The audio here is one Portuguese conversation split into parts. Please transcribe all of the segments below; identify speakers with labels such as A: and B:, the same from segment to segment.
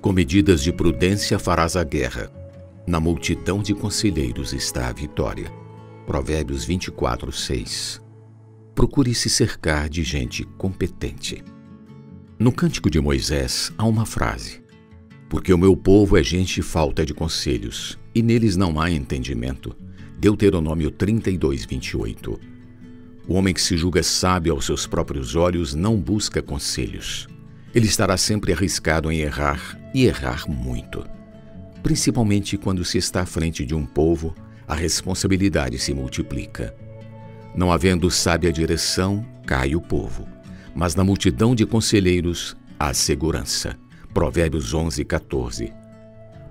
A: Com medidas de prudência farás a guerra. Na multidão de conselheiros está a vitória. Provérbios 24, 6. Procure se cercar de gente competente. No Cântico de Moisés há uma frase: Porque o meu povo é gente falta de conselhos, e neles não há entendimento. Deuteronômio 32, 28. O homem que se julga sábio aos seus próprios olhos não busca conselhos. Ele estará sempre arriscado em errar e errar muito. Principalmente quando se está à frente de um povo, a responsabilidade se multiplica. Não havendo sábia direção, cai o povo. Mas na multidão de conselheiros há segurança. Provérbios 11, 14.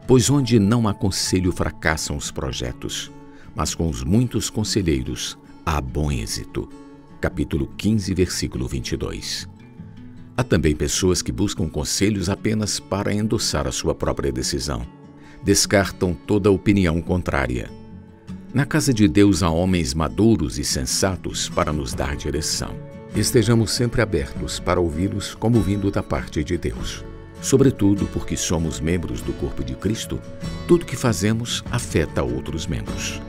A: Pois onde não há conselho fracassam os projetos, mas com os muitos conselheiros há bom êxito. Capítulo 15, versículo 22. Há também pessoas que buscam conselhos apenas para endossar a sua própria decisão. Descartam toda opinião contrária. Na casa de Deus há homens maduros e sensatos para nos dar direção. Estejamos sempre abertos para ouvi-los como vindo da parte de Deus. Sobretudo porque somos membros do corpo de Cristo, tudo que fazemos afeta outros membros.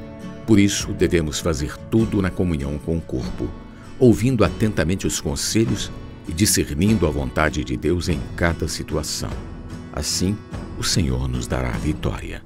A: Por isso, devemos fazer tudo na comunhão com o corpo, ouvindo atentamente os conselhos e discernindo a vontade de Deus em cada situação. Assim, o Senhor nos dará vitória.